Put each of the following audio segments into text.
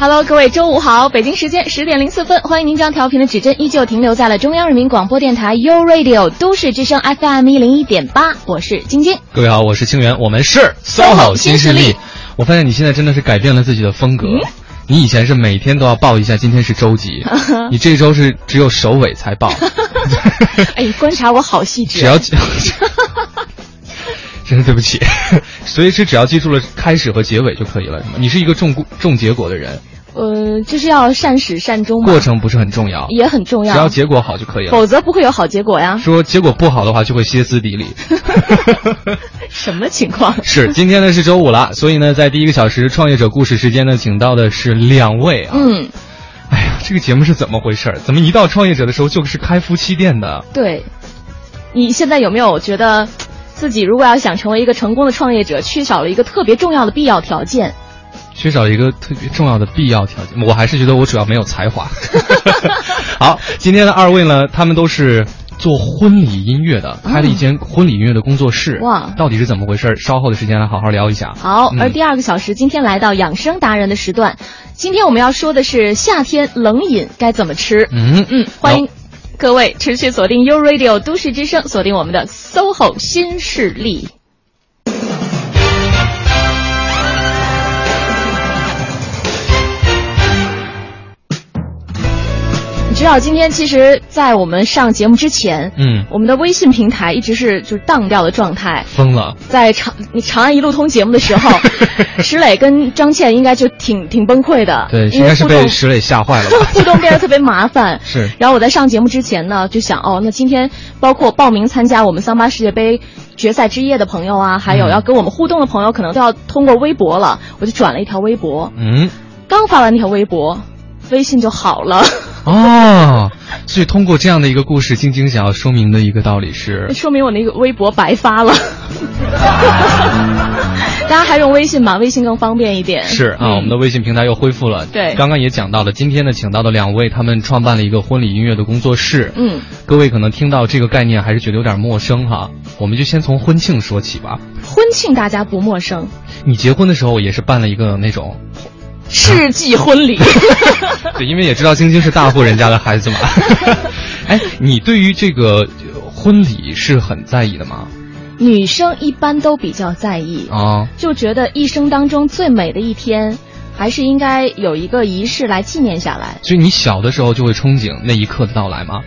Hello，各位，周五好，北京时间十点零四分，欢迎您将调频的指针依旧停留在了中央人民广播电台 u Radio 都市之声 FM 一零一点八，我是晶晶。各位好，我是清源，我们是 SOHO 新势力。我发现你现在真的是改变了自己的风格，你以前是每天都要报一下今天是周几，你这周是只有首尾才报。哎，观察我好细致。只要。真是对不起，所以是只要记住了开始和结尾就可以了，是吗？你是一个重重结果的人，呃，就是要善始善终，过程不是很重要，也很重要，只要结果好就可以了，否则不会有好结果呀。说结果不好的话，就会歇斯底里。什么情况？是今天呢是周五了，所以呢，在第一个小时创业者故事时间呢，请到的是两位啊。嗯，哎呀，这个节目是怎么回事？怎么一到创业者的时候就是开夫妻店的？对，你现在有没有觉得？自己如果要想成为一个成功的创业者，缺少了一个特别重要的必要条件。缺少一个特别重要的必要条件，我还是觉得我主要没有才华。好，今天的二位呢，他们都是做婚礼音乐的，开了一间婚礼音乐的工作室。哇，到底是怎么回事？稍后的时间来好好聊一下。好，而第二个小时，今天来到养生达人的时段，今天我们要说的是夏天冷饮该怎么吃。嗯嗯，欢迎。各位持续锁定 U Radio 都市之声，锁定我们的 SOHO 新势力。知道今天其实，在我们上节目之前，嗯，我们的微信平台一直是就是荡掉的状态，疯了。在长长安一路通节目的时候，石磊跟张倩应该就挺挺崩溃的，对，应该是被石磊吓坏了，互动变得特别麻烦。是。然后我在上节目之前呢，就想哦，那今天包括报名参加我们桑巴世界杯决赛之夜的朋友啊，还有要跟我们互动的朋友，可能都要通过微博了，我就转了一条微博，嗯，刚发完那条微博。微信就好了哦，所以通过这样的一个故事，晶晶想要说明的一个道理是，说明我那个微博白发了。大家还用微信吗？微信更方便一点。是啊，我们的微信平台又恢复了。对，刚刚也讲到了，今天呢，请到的两位，他们创办了一个婚礼音乐的工作室。嗯，各位可能听到这个概念还是觉得有点陌生哈，我们就先从婚庆说起吧。婚庆大家不陌生。你结婚的时候也是办了一个那种。世纪婚礼，对，因为也知道晶晶是大户人家的孩子嘛。哎，你对于这个婚礼是很在意的吗？女生一般都比较在意啊，就觉得一生当中最美的一天，还是应该有一个仪式来纪念下来。所以你小的时候就会憧憬那一刻的到来吗？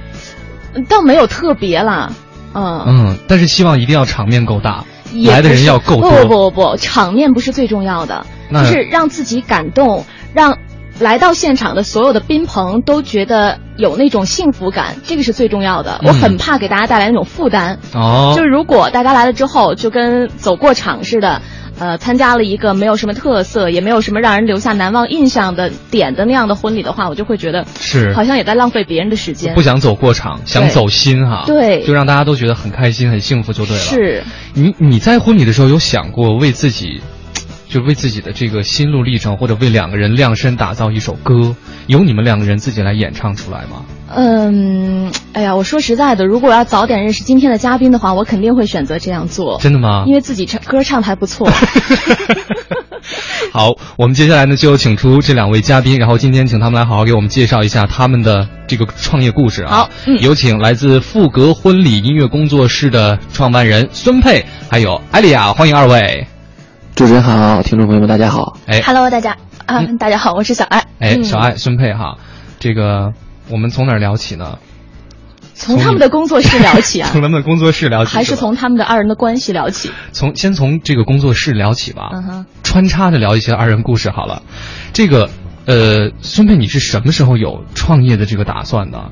倒没有特别啦，嗯嗯，但是希望一定要场面够大，来的人要够多。不不不不，场面不是最重要的。就是让自己感动，让来到现场的所有的宾朋都觉得有那种幸福感，这个是最重要的。我很怕给大家带来那种负担。哦，就是如果大家来了之后就跟走过场似的，呃，参加了一个没有什么特色，也没有什么让人留下难忘印象的点的那样的婚礼的话，我就会觉得是好像也在浪费别人的时间。不想走过场，想走心哈。对，就让大家都觉得很开心、很幸福就对了。是你你在婚礼的时候有想过为自己？就为自己的这个心路历程，或者为两个人量身打造一首歌，由你们两个人自己来演唱出来吗？嗯，哎呀，我说实在的，如果要早点认识今天的嘉宾的话，我肯定会选择这样做。真的吗？因为自己唱歌唱的还不错。好，我们接下来呢就请出这两位嘉宾，然后今天请他们来好好给我们介绍一下他们的这个创业故事啊。好，有请来自富格婚礼音乐工作室的创办人孙佩，还有艾丽亚，欢迎二位。主持人好，听众朋友们大家好。哎，Hello，大家啊，大家好，我是小爱。哎，小爱，孙佩哈，这个我们从哪儿聊起呢？从他们的工作室聊起啊。从他们的工作室聊起，还是从他们的二人的关系聊起？从先从这个工作室聊起吧。嗯。穿插着聊一些二人故事好了。这个呃，孙佩，你是什么时候有创业的这个打算的？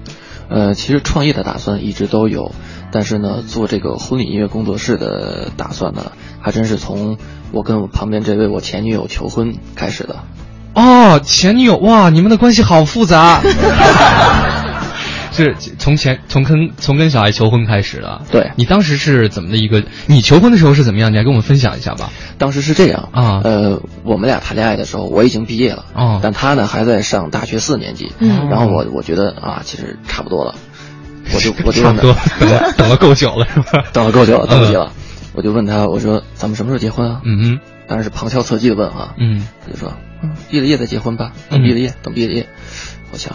呃，其实创业的打算一直都有，但是呢，做这个婚礼音乐工作室的打算呢，还真是从。我跟我旁边这位我前女友求婚开始的，哦，前女友哇，你们的关系好复杂。是从前从跟从跟小爱求婚开始的。对你当时是怎么的一个？你求婚的时候是怎么样？你来跟我们分享一下吧。当时是这样啊，呃，我们俩谈恋爱的时候，我已经毕业了，哦，但他呢还在上大学四年级，嗯，然后我我觉得啊，其实差不多了，我就我就 差不多等了等了够久了是吧？等了够久了，等不及了，我就问他，我说咱们什么时候结婚啊？嗯嗯，当然是旁敲侧击的问啊，嗯，他就说，嗯，毕了业再结婚吧，等毕了业，等毕了业，我想，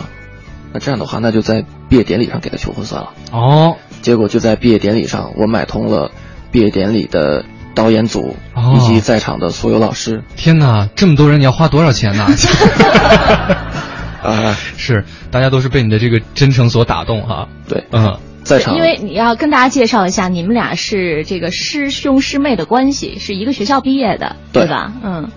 那这样的话，那就在毕业典礼上给他求婚算了。哦，结果就在毕业典礼上，我买通了毕业典礼的。导演组以及在场的所有老师，天哪，这么多人，你要花多少钱呢？啊，是，大家都是被你的这个真诚所打动哈。对，嗯，在场，因为你要跟大家介绍一下，你们俩是这个师兄师妹的关系，是一个学校毕业的，对。吧？嗯，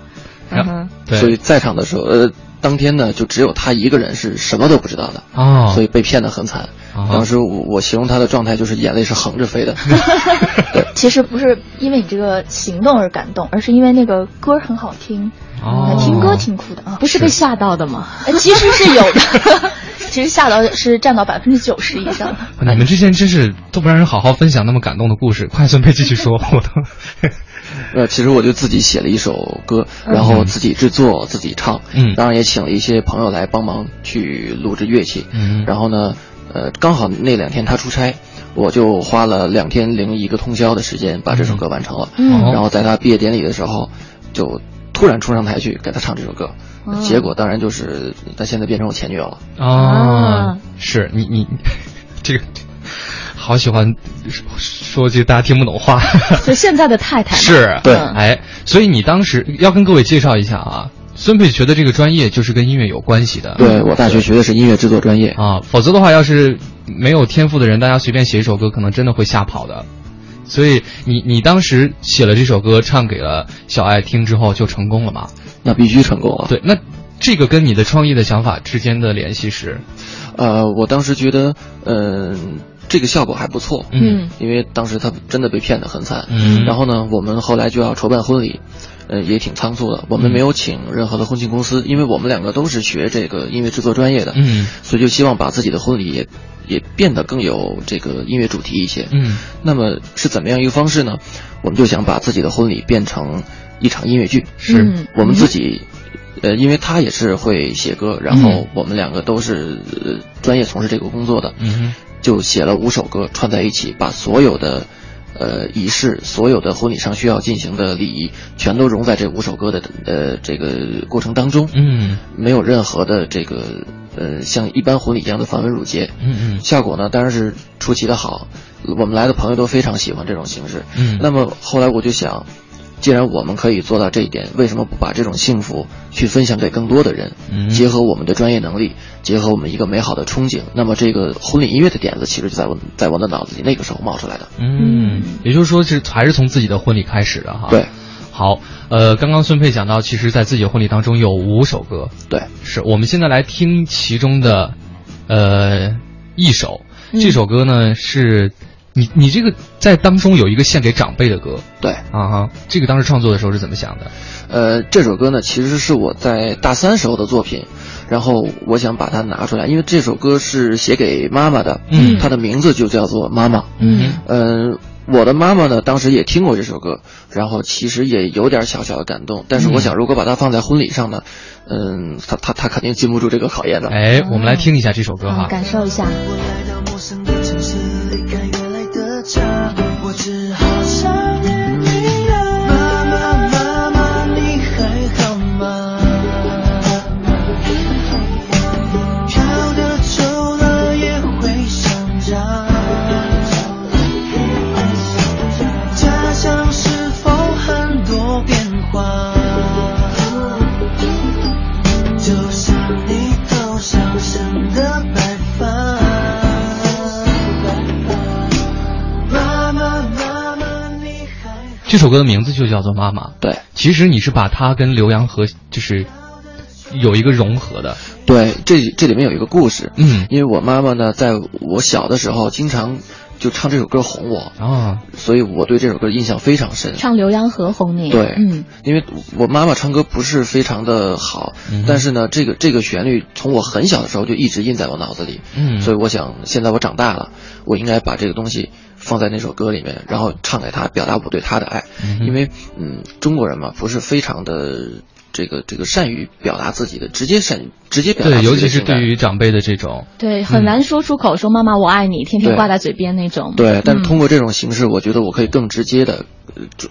嗯哼，所以在场的时候，呃，当天呢，就只有他一个人是什么都不知道的哦，所以被骗得很惨。当时我我形容他的状态就是眼泪是横着飞的。对，其实不是因为你这个行动而感动，而是因为那个歌很好听，哦，听歌挺酷的啊。不是被吓到的吗？其实是有的，其实吓到是占到百分之九十以上。你们之前真是都不让人好好分享那么感动的故事，快孙佩继续说，我都。呃，其实我就自己写了一首歌，然后自己制作、自己唱，嗯，当然也请了一些朋友来帮忙去录制乐器，嗯，然后呢。呃，刚好那两天他出差，我就花了两天零一个通宵的时间把这首歌完成了。嗯，然后在他毕业典礼的时候，就突然冲上台去给他唱这首歌，嗯、结果当然就是他现在变成我前女友了。啊，是你你 这个好喜欢说句大家听不懂话。所以现在的太太是对，哎，所以你当时要跟各位介绍一下啊。孙佩学的这个专业就是跟音乐有关系的。对我大学学的是音乐制作专业啊，否则的话，要是没有天赋的人，大家随便写一首歌，可能真的会吓跑的。所以你你当时写了这首歌，唱给了小爱听之后，就成功了吗？那必须成功了。对，那这个跟你的创意的想法之间的联系是？呃，我当时觉得，嗯、呃，这个效果还不错。嗯，因为当时他真的被骗得很惨。嗯，然后呢，我们后来就要筹办婚礼。呃，也挺仓促的。我们没有请任何的婚庆公司，因为我们两个都是学这个音乐制作专业的，嗯，所以就希望把自己的婚礼也也变得更有这个音乐主题一些，嗯。那么是怎么样一个方式呢？我们就想把自己的婚礼变成一场音乐剧，是、嗯、我们自己，呃，因为他也是会写歌，然后我们两个都是、呃、专业从事这个工作的，嗯，就写了五首歌串在一起，把所有的。呃，仪式所有的婚礼上需要进行的礼仪，全都融在这五首歌的呃这个过程当中。嗯，没有任何的这个呃像一般婚礼一样的繁文缛节。嗯嗯，效果呢当然是出奇的好，我们来的朋友都非常喜欢这种形式。嗯，那么后来我就想，既然我们可以做到这一点，为什么不把这种幸福去分享给更多的人？嗯，结合我们的专业能力，结合我们一个美好的憧憬，那么这个婚礼音乐的点子其实就在我在我的脑子里那个时候冒出来的。嗯，也就是说是还是从自己的婚礼开始的哈。对，好，呃，刚刚孙佩讲到，其实在自己的婚礼当中有五首歌。对，是我们现在来听其中的，呃，一首。嗯这首歌呢是。你你这个在当中有一个献给长辈的歌，对啊哈，这个当时创作的时候是怎么想的？呃，这首歌呢其实是我在大三时候的作品，然后我想把它拿出来，因为这首歌是写给妈妈的，嗯，它的名字就叫做妈妈，嗯嗯、呃，我的妈妈呢当时也听过这首歌，然后其实也有点小小的感动，但是我想如果把它放在婚礼上呢，嗯，她她她肯定经不住这个考验的。哎，我们来听一下这首歌哈，嗯、感受一下。我这首歌的名字就叫做《妈妈》。对，其实你是把它跟浏阳河就是有一个融合的。对，这这里面有一个故事。嗯，因为我妈妈呢，在我小的时候，经常就唱这首歌哄我啊，所以我对这首歌印象非常深。唱《浏阳河》哄你，对，嗯，因为我妈妈唱歌不是非常的好，嗯、但是呢，这个这个旋律从我很小的时候就一直印在我脑子里，嗯，所以我想现在我长大了，我应该把这个东西放在那首歌里面，然后唱给他，表达我对他的爱，嗯、因为嗯，中国人嘛，不是非常的。这个这个善于表达自己的，直接善直接表达对，尤其是对于长辈的这种，对，很难说出口说“妈妈我爱你”，天天挂在嘴边那种。对，但是通过这种形式，我觉得我可以更直接的，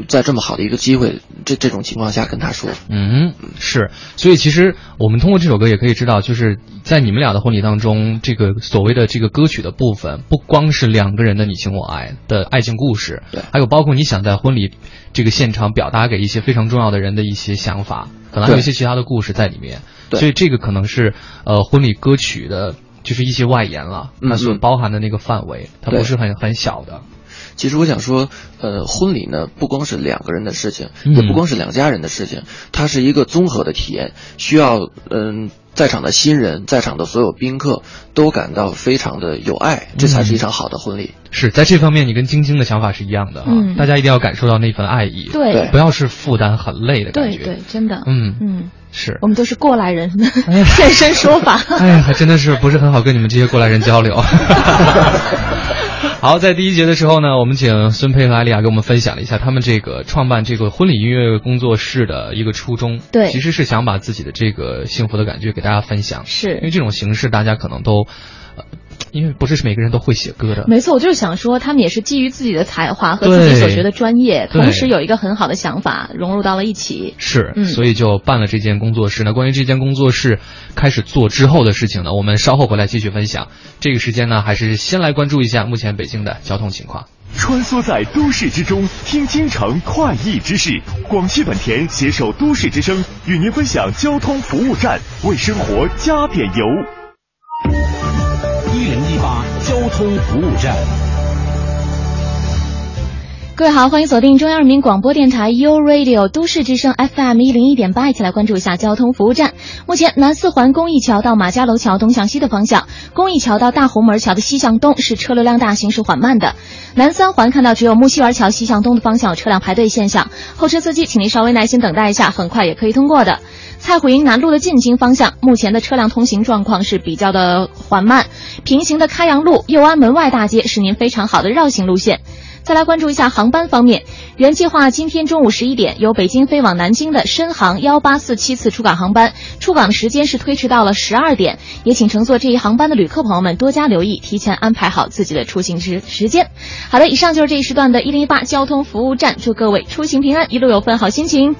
在这么好的一个机会，这这种情况下跟他说。嗯，是。所以其实我们通过这首歌也可以知道，就是在你们俩的婚礼当中，这个所谓的这个歌曲的部分，不光是两个人的你情我爱的爱情故事，对，还有包括你想在婚礼这个现场表达给一些非常重要的人的一些想法。可能还有一些其他的故事在里面，所以这个可能是呃婚礼歌曲的，就是一些外延了，它所包含的那个范围，它不是很很小的。其实我想说，呃，婚礼呢不光是两个人的事情，嗯、也不光是两家人的事情，它是一个综合的体验，需要嗯、呃、在场的新人，在场的所有宾客都感到非常的有爱，这才是一场好的婚礼。嗯、是在这方面，你跟晶晶的想法是一样的啊，嗯、大家一定要感受到那份爱意，对，不要是负担很累的感觉，对对，真的，嗯。嗯。是我们都是过来人，现身说法。哎呀，还真的是不是很好跟你们这些过来人交流。好，在第一节的时候呢，我们请孙佩和艾丽亚给我们分享了一下他们这个创办这个婚礼音乐工作室的一个初衷。对，其实是想把自己的这个幸福的感觉给大家分享。是因为这种形式，大家可能都。呃因为不是每个人都会写歌的，没错，我就是想说，他们也是基于自己的才华和自己所学的专业，同时有一个很好的想法融入到了一起。是，嗯、所以就办了这间工作室。那关于这间工作室开始做之后的事情呢，我们稍后回来继续分享。这个时间呢，还是先来关注一下目前北京的交通情况。穿梭在都市之中，听京城快意之事。广汽本田携手都市之声，与您分享交通服务站，为生活加点油。交通服务站，各位好，欢迎锁定中央人民广播电台 U Radio 都市之声 FM 一零一点八，一起来关注一下交通服务站。目前南四环公益桥到马家楼桥东向西的方向，公益桥到大红门桥的西向东是车流量大、行驶缓慢的。南三环看到只有木樨园桥西向东的方向有车辆排队现象，后车司机请您稍微耐心等待一下，很快也可以通过的。蔡虎营南路的进京方向，目前的车辆通行状况是比较的缓慢。平行的开阳路、右安门外大街是您非常好的绕行路线。再来关注一下航班方面，原计划今天中午十一点由北京飞往南京的深航幺八四七次出港航班，出港时间是推迟到了十二点，也请乘坐这一航班的旅客朋友们多加留意，提前安排好自己的出行时时间。好的，以上就是这一时段的一零一八交通服务站，祝各位出行平安，一路有份好心情。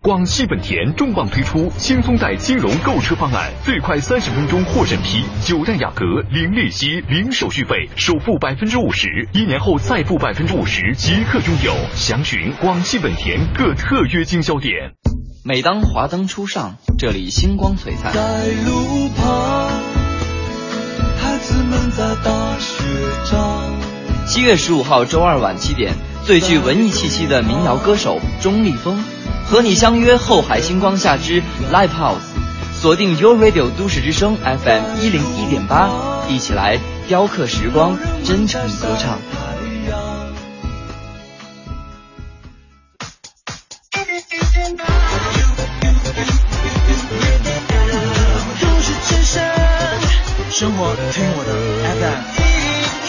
广汽本田重磅推出轻松贷金融购车方案，最快三十分钟获审批，九代雅阁零利息、零手续费，首付百分之五十，一年后再付百分之五十即刻拥有。详询广汽本田各特约经销店。每当华灯初上，这里星光璀璨。在路旁，孩子们在打雪仗。七月十五号周二晚七点，最具文艺气息的民谣歌手钟立风。和你相约后海星光下之 Live House，锁定 Your Radio 都市之声 FM 一零一点八，一起来雕刻时光，真诚歌唱。都市之声，生活听我的 FM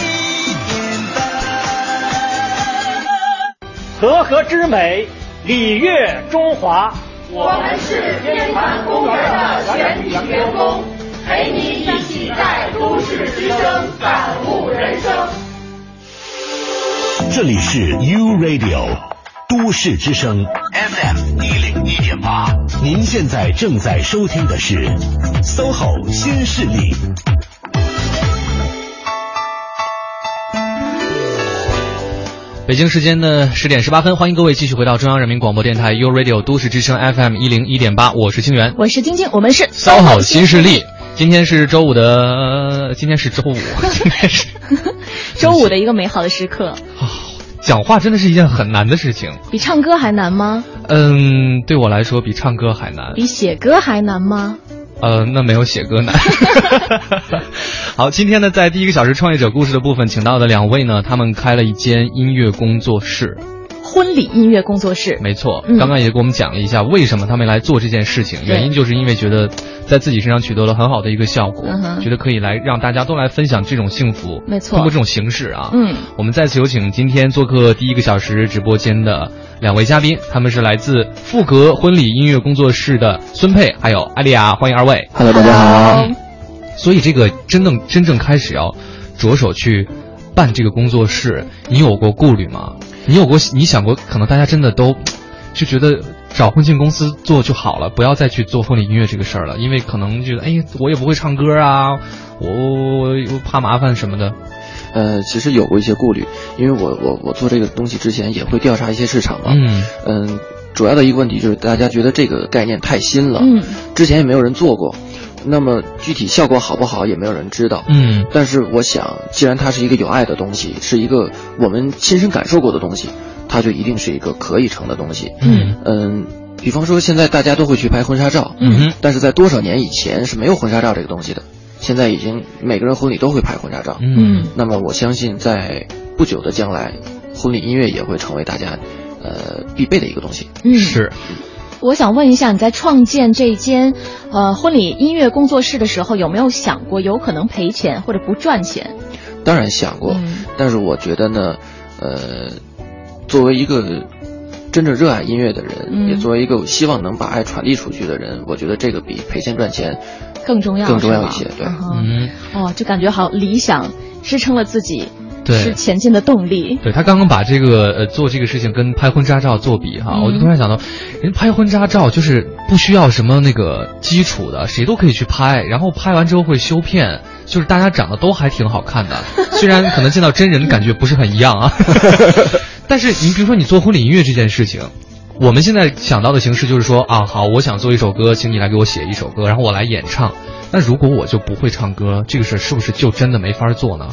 一零一点八。和合之美。礼乐中华，我们是天坛公园的全体员工，陪你一起在都市之声感悟人生。这里是 U Radio 都市之声 FM 一零一点八，您现在正在收听的是 SOHO 新势力。北京时间的十点十八分，欢迎各位继续回到中央人民广播电台 U Radio 都市之声 FM 一零一点八，我是清源，我是晶晶，我们是骚好新势力。今天是周五的，呃今天是周五，今天是 周五的一个美好的时刻。哦，讲话真的是一件很难的事情，比唱歌还难吗？嗯，对我来说比唱歌还难，比写歌还难吗？呃，那没有写歌难。好，今天呢，在第一个小时创业者故事的部分，请到的两位呢，他们开了一间音乐工作室。婚礼音乐工作室，没错，刚刚也给我们讲了一下为什么他们来做这件事情，原因就是因为觉得在自己身上取得了很好的一个效果，觉得可以来让大家都来分享这种幸福，没错，通过这种形式啊，嗯，我们再次有请今天做客第一个小时直播间的两位嘉宾，他们是来自富格婚礼音乐工作室的孙佩还有艾丽亚，欢迎二位，Hello，大家好。所以这个真正真正开始要着手去办这个工作室，你有过顾虑吗？你有过你想过，可能大家真的都就觉得找婚庆公司做就好了，不要再去做婚礼音乐这个事儿了，因为可能觉得哎，我也不会唱歌啊，我我我怕麻烦什么的。呃，其实有过一些顾虑，因为我我我做这个东西之前也会调查一些市场嘛。嗯嗯，主要的一个问题就是大家觉得这个概念太新了，嗯，之前也没有人做过。那么具体效果好不好也没有人知道，嗯，但是我想，既然它是一个有爱的东西，是一个我们亲身感受过的东西，它就一定是一个可以成的东西，嗯。嗯，比方说现在大家都会去拍婚纱照，嗯，但是在多少年以前是没有婚纱照这个东西的，现在已经每个人婚礼都会拍婚纱照，嗯，那么我相信在不久的将来，婚礼音乐也会成为大家呃必备的一个东西，嗯，是。我想问一下，你在创建这间呃婚礼音乐工作室的时候，有没有想过有可能赔钱或者不赚钱？当然想过，嗯、但是我觉得呢，呃，作为一个真正热爱音乐的人，嗯、也作为一个希望能把爱传递出去的人，我觉得这个比赔钱赚钱更重要，更重要一些。对，嗯，哦，就感觉好理想支撑了自己。对，是前进的动力。对他刚刚把这个呃做这个事情跟拍婚纱照做比哈，嗯、我就突然想到，人拍婚纱照就是不需要什么那个基础的，谁都可以去拍，然后拍完之后会修片，就是大家长得都还挺好看的，虽然可能见到真人感觉不是很一样啊，但是你比如说你做婚礼音乐这件事情。我们现在想到的形式就是说啊，好，我想做一首歌，请你来给我写一首歌，然后我来演唱。那如果我就不会唱歌，这个事是不是就真的没法做呢？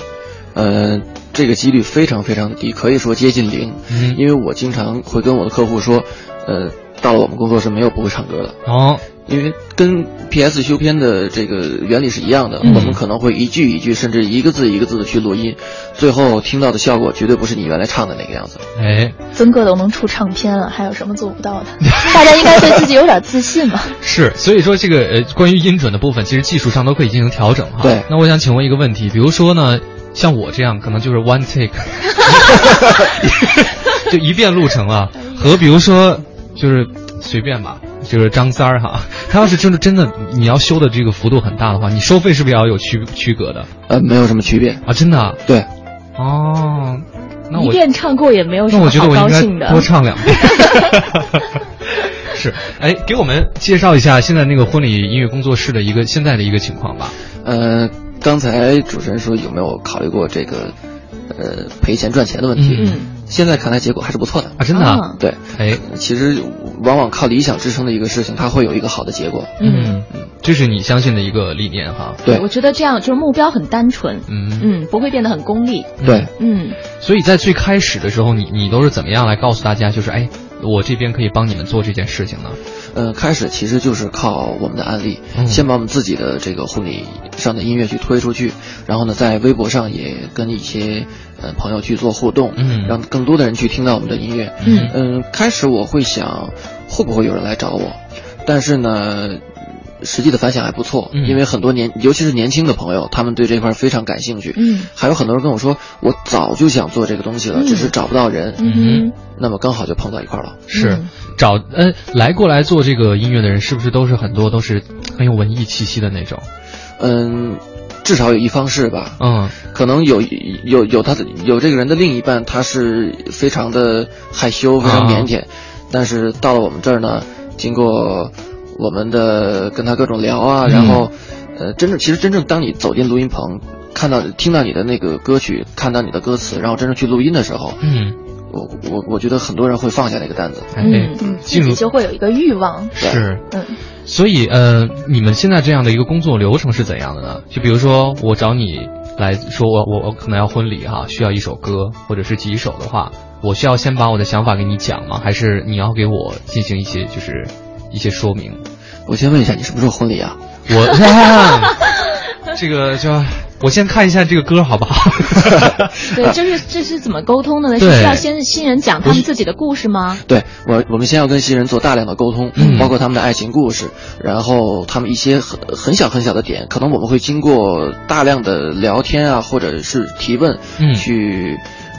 呃，这个几率非常非常的低，可以说接近零。嗯，因为我经常会跟我的客户说，呃，到了我们工作室没有不会唱歌的。哦，因为跟 PS 修片的这个原理是一样的，嗯、我们可能会一句一句，甚至一个字一个字的去录音，最后听到的效果绝对不是你原来唱的那个样子。哎，曾哥都能出唱片了，还有什么做不到的？大家应该对自己有点自信吧。是，所以说这个呃，关于音准的部分，其实技术上都可以进行调整哈。对，那我想请问一个问题，比如说呢？像我这样可能就是 one take，就一遍路程了，和比如说就是随便吧，就是张三儿哈，他要是真的真的你要修的这个幅度很大的话，你收费是不是也要有区区隔的？呃，没有什么区别啊，真的、啊。对。哦，那我一遍唱过也没有什么好高兴的。多唱两遍。是，哎，给我们介绍一下现在那个婚礼音乐工作室的一个现在的一个情况吧。呃。刚才主持人说有没有考虑过这个，呃，赔钱赚钱的问题？嗯，现在看来结果还是不错的啊，真的、啊。对，哎，其实往往靠理想支撑的一个事情，它会有一个好的结果。嗯嗯，这是你相信的一个理念哈。对，我觉得这样就是目标很单纯，嗯嗯，不会变得很功利。对，嗯。所以在最开始的时候，你你都是怎么样来告诉大家，就是哎，我这边可以帮你们做这件事情呢？呃，开始其实就是靠我们的案例，嗯、先把我们自己的这个婚礼上的音乐去推出去，然后呢，在微博上也跟一些呃朋友去做互动，嗯，让更多的人去听到我们的音乐，嗯嗯、呃，开始我会想会不会有人来找我，但是呢。实际的反响还不错，嗯、因为很多年，尤其是年轻的朋友，他们对这块非常感兴趣。嗯，还有很多人跟我说，我早就想做这个东西了，嗯、只是找不到人。嗯，那么刚好就碰到一块了。是嗯找呃来过来做这个音乐的人，是不是都是很多都是很有文艺气息的那种？嗯，至少有一方是吧？嗯，可能有有有他的有这个人的另一半，他是非常的害羞，非常腼腆，啊、但是到了我们这儿呢，经过。我们的跟他各种聊啊，然后，呃，真正其实真正当你走进录音棚，看到听到你的那个歌曲，看到你的歌词，然后真正去录音的时候，嗯，我我我觉得很多人会放下那个担子，嗯，进入就会有一个欲望，是，嗯，所以呃，你们现在这样的一个工作流程是怎样的呢？就比如说我找你来说，我我我可能要婚礼哈，需要一首歌或者是几首的话，我需要先把我的想法给你讲吗？还是你要给我进行一些就是？一些说明，我先问一下，你什么时候婚礼啊？我这个就我先看一下这个歌好不好？对，就是这是怎么沟通的呢？是需要先新人讲他们自己的故事吗？对我，我们先要跟新人做大量的沟通，嗯包括他们的爱情故事，然后他们一些很很小很小的点，可能我们会经过大量的聊天啊，或者是提问，嗯去。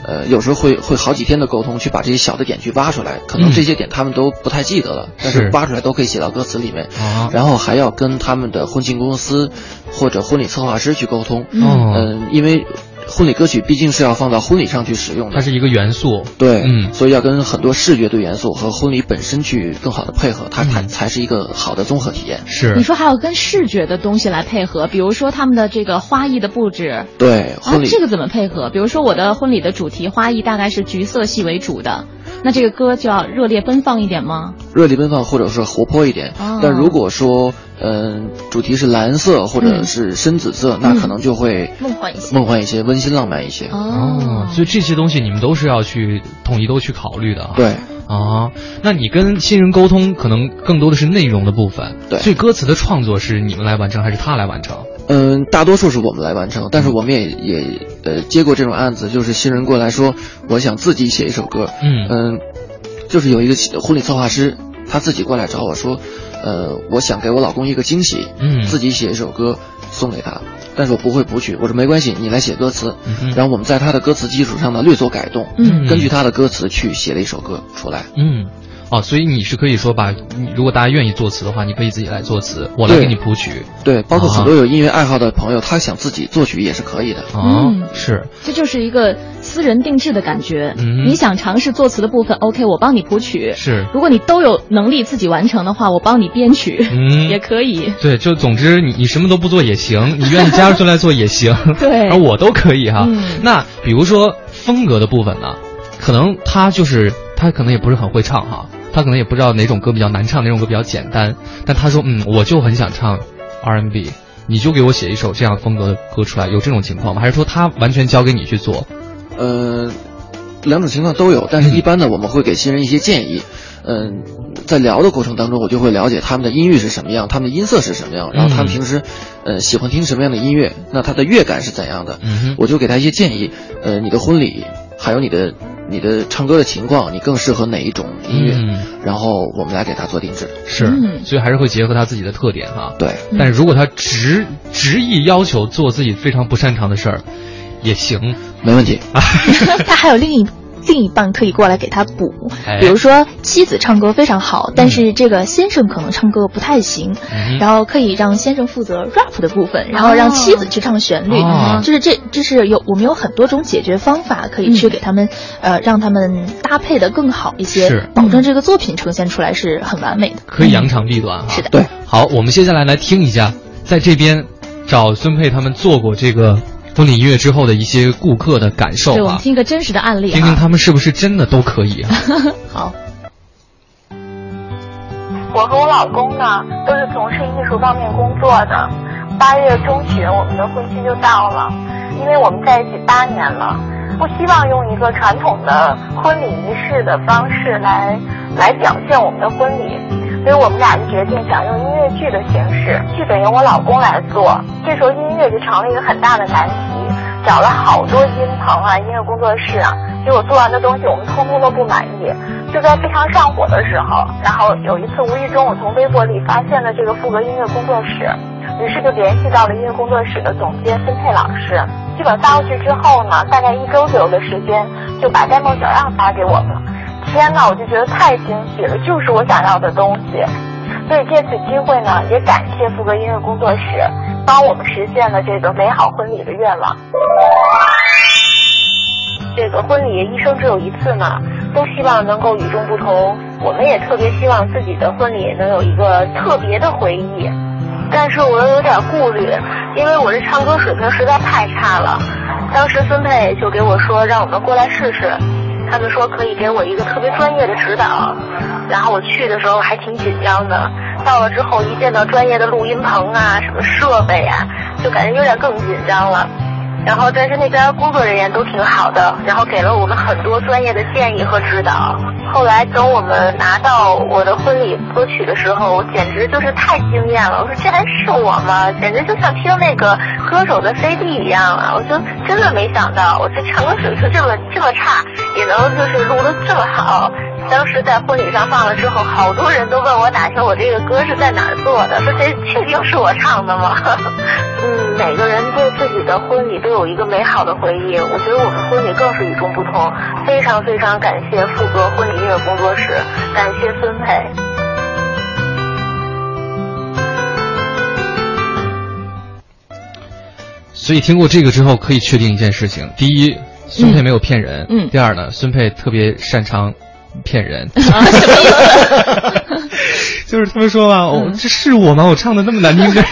呃，有时候会会好几天的沟通，去把这些小的点去挖出来，可能这些点他们都不太记得了，但是是挖出来都可以写到歌词里面。啊然后还要跟他们的婚庆公司或者婚礼策划师去沟通。嗯嗯，因为婚礼歌曲毕竟是要放到婚礼上去使用的，它是一个元素。对，嗯所以要跟很多视觉的元素和婚礼本身去更好的配合，它才、才是一个好的综合体验。是你说还要跟视觉的东西来配合，比如说他们的这个花艺的布置。对，啊婚礼、，这个怎么配合？比如说我的婚礼的主题花艺大概是橘色系为主的，那这个歌就要热烈奔放一点吗？热烈奔放或者是活泼一点。哦但如果说，嗯、主题是蓝色或者是深紫色，那可能就会梦幻一些梦幻一些，温馨浪漫一些。哦，所以这些东西你们都是要去统一都去考虑的啊。对。啊，那你跟新人沟通，可能更多的是内容的部分。对所以歌词的创作是你们来完成，还是他来完成？嗯，大多数是我们来完成，但是我们也也呃接过这种案子，就是新人过来说，我想自己写一首歌。嗯嗯，就是有一个婚礼策划师，他自己过来找我说，呃，我想给我老公一个惊喜，嗯自己写一首歌送给他，但是我不会谱曲。我说没关系，你来写歌词，嗯然后我们在他的歌词基础上呢略作改动，嗯根据他的歌词去写了一首歌出来。嗯，哦，所以你是可以说把，你如果大家愿意作词的话，你可以自己来作词，我来给你谱曲。对，包括啊很多有音乐爱好的朋友，他想自己作曲也是可以的。哦，嗯是，这就是一个私人定制的感觉。嗯你想尝试作词的部分，OK，我帮你谱曲。是如果你都有能力自己完成的话，我帮你编曲，嗯 也可以。对，就总之你你什么都不做也行，你愿意加入进来做也行，对而我都可以哈。嗯那比如说风格的部分呢，可能他就是他可能也不是很会唱哈，他可能也不知道哪种歌比较难唱，哪种歌比较简单，但他说嗯，我就很想唱 R&B，你就给我写一首这样风格的歌出来，有这种情况吗？还是说他完全交给你去做？呃，两种情况都有，但是一般呢，我们会给新人一些建议。嗯，在聊的过程当中，我就会了解他们的音域是什么样，他们的音色是什么样，然后他们平时，呃，喜欢听什么样的音乐，那他的乐感是怎样的，嗯我就给他一些建议。呃，你的婚礼，还有你的你的唱歌的情况，你更适合哪一种音乐，嗯然后我们来给他做定制。是，嗯所以还是会结合他自己的特点哈。对，但是如果他执执意要求做自己非常不擅长的事儿，也行。没问题啊。他还有另一另一半可以过来给他补。哎，比如说妻子唱歌非常好，但是这个先生可能唱歌不太行，嗯然后可以让先生负责 rap 的部分，然后让妻子去唱旋律，哦。就是这这是有我们有很多种解决方法可以去给他们，呃，让他们搭配的更好一是。些，保证这个作品呈现出来是很完美的。可以扬长避短哈。是的。对，好，我们接下来来听一下，在这边找孙佩他们做过这个婚礼音乐之后的一些顾客的感受对，我们啊，听一个真实的案例哈。听听他们是不是真的都可以啊。好，我和我老公呢，都是从事艺术方面工作的。八月中旬，我们的婚期就到了，因为我们在一起八年了，不希望用一个传统的婚礼仪式的方式来来表现我们的婚礼，所以我们俩就决定想用音乐剧的形式，剧本由我老公来做。这时候音乐就成了一个很大的难题，找了好多音棚啊、音乐工作室啊，结果做完的东西我们通通都不满意。就在非常上火的时候，然后有一次无意中我从微博里发现了这个富格音乐工作室，于是就联系到了音乐工作室的总监孙佩老师。剧本发过去之后呢，大概一周左右的时间就把 demo 小样发给我们。天呐，我就觉得太惊喜了，就是我想要的东西。所以借此机会呢，也感谢富格音乐工作室帮我们实现了这个美好婚礼的愿望。这个婚礼一生只有一次嘛，都希望能够与众不同。我们也特别希望自己的婚礼能有一个特别的回忆，但是我又有点顾虑，因为我这唱歌水平实在太差了。当时孙佩就给我说，让我们过来试试。他们说可以给我一个特别专业的指导，然后我去的时候还挺紧张的。到了之后，一见到专业的录音棚啊，什么设备啊，就感觉有点更紧张了。然后但是那边工作人员都挺好的，然后给了我们很多专业的建议和指导。后来等我们拿到我的婚礼歌曲的时候，我简直就是太惊艳了。我说这还是我吗？简直就像听那个歌手的 CD 一样啊！我就真的没想到，我这唱歌水平这么这么差，也能就是录的这么好。当时在婚礼上放了之后，好多人都问我打听我这个歌是在哪儿做的，说这确定是我唱的吗？嗯，每个人对自己的婚礼都有一个美好的回忆，我觉得我们婚礼更是与众不同。非常非常感谢富格婚礼音乐工作室，感谢孙佩。所以听过这个之后，可以确定一件事情：第一，孙佩没有骗人；嗯，第二呢，孙佩特别擅长骗人。啊，什么意思？就是他们说嘛，哦，这是我吗？我唱的那么难听。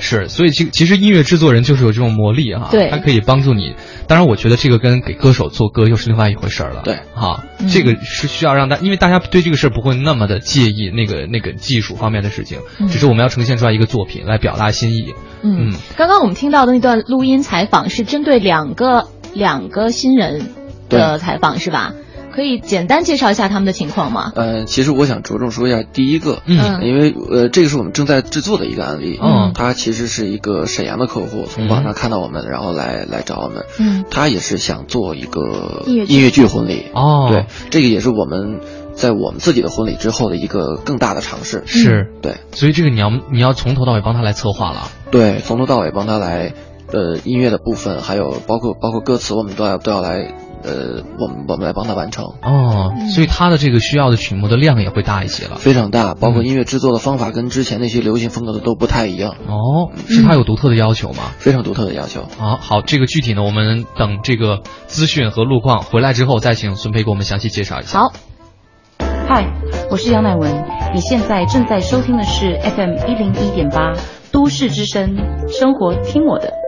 是，所以其其实音乐制作人就是有这种魔力哈，对，他可以帮助你。当然，我觉得这个跟给歌手做歌又是另外一回事儿了。对，哈，嗯这个是需要让大，因为大家对这个事儿不会那么的介意那个那个技术方面的事情，嗯只是我们要呈现出来一个作品来表达心意。嗯，刚刚我们听到的那段录音采访是针对两个两个新人的采访是吧？可以简单介绍一下他们的情况吗？呃，其实我想着重说一下第一个，嗯。因为呃，这个是我们正在制作的一个案例，嗯。他其实是一个沈阳的客户，从网上看到我们，然后来来找我们，嗯，他也是想做一个音乐剧。音乐剧婚礼，哦。对，这个也是我们在我们自己的婚礼之后的一个更大的尝试，是。对，所以这个你要你要从头到尾帮他来策划了。对，从头到尾帮他来，呃，音乐的部分，还有包括包括歌词，我们都要都要来，呃，我们我们来帮他完成。哦，所以他的这个需要的曲目的量也会大一些了。非常大，包括音乐制作的方法跟之前那些流行风格的都不太一样。哦，是他有独特的要求吗？非常独特的要求。好好，这个具体呢，我们等这个资讯和路况回来之后，再请孙培给我们详细介绍一下。好，嗨，我是杨乃文，你现在正在收听的是 FM 一零一点八都市之声，生活听我的。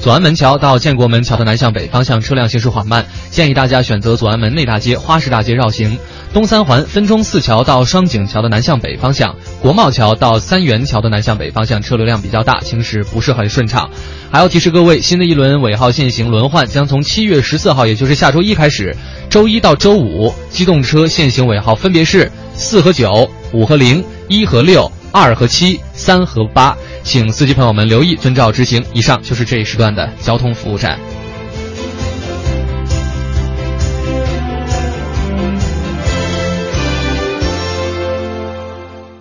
左安门桥到建国门桥的南向北方向车辆行驶缓慢，建议大家选择左安门内大街、花市大街绕行。东三环分钟寺桥到双井桥的南向北方向，国贸桥到三元桥的南向北方向车流量比较大，行驶不是很顺畅。还要提示各位，新的一轮尾号限行轮换将从七月十四号，也就是下周一开始，周一到周五，机动车限行尾号分别是四和九、五和零、一和六、二和七、三和八，请司机朋友们留意遵照执行。以上就是这一时段的交通服务站。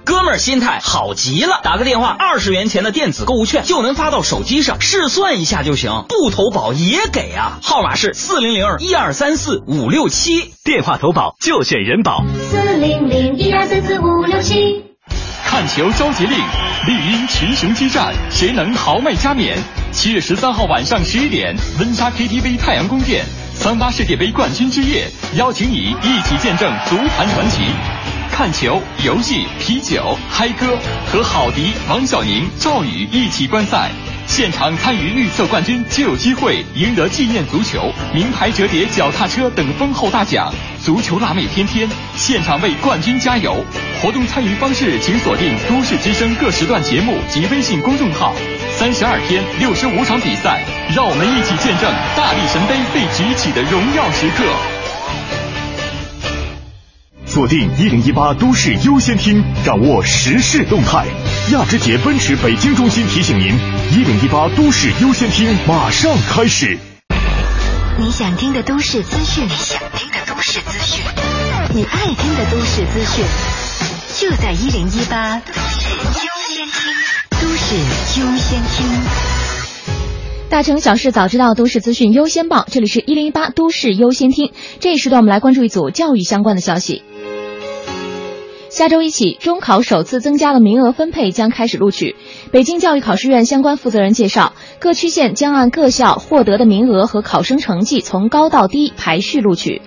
哥们儿心态好极了，打个电话，二十元钱的电子购物券就能发到手机上，试算一下就行，不投保也给啊。号码是四零零一二三四五六七，电话投保就选人保。四零零一二三四五六七。看球召集令，绿茵群雄激战，谁能豪迈加冕？七月十三号晚上十一点，温莎 KTV 太阳宫殿，三八世界杯冠军之夜，邀请你一起见证足坛传奇。看球、游戏、啤酒、嗨歌，和郝迪、王晓宁、赵宇一起观赛。现场参与预测冠军就有机会赢得纪念足球、名牌折叠脚踏车等丰厚大奖。足球辣妹天天现场为冠军加油！活动参与方式请锁定都市之声各时段节目及微信公众号。三十二天，六十五场比赛，让我们一起见证大力神杯被举起的荣耀时刻。锁定一零一八都市优先听，掌握时事动态。亚之杰奔驰北京中心提醒您：一零一八都市优先听马上开始。你想听的都市资讯，你想听的都市资讯，你爱听的都市资讯，就在一零一八都市优先听。都市优先听。大城小事早知道，都市资讯优先报。这里是一零一八都市优先听。这一时段，我们来关注一组教育相关的消息。下周一起，中考首次增加了名额分配，将开始录取。北京教育考试院相关负责人介绍，各区县将按各校获得的名额和考生成绩从高到低排序录取。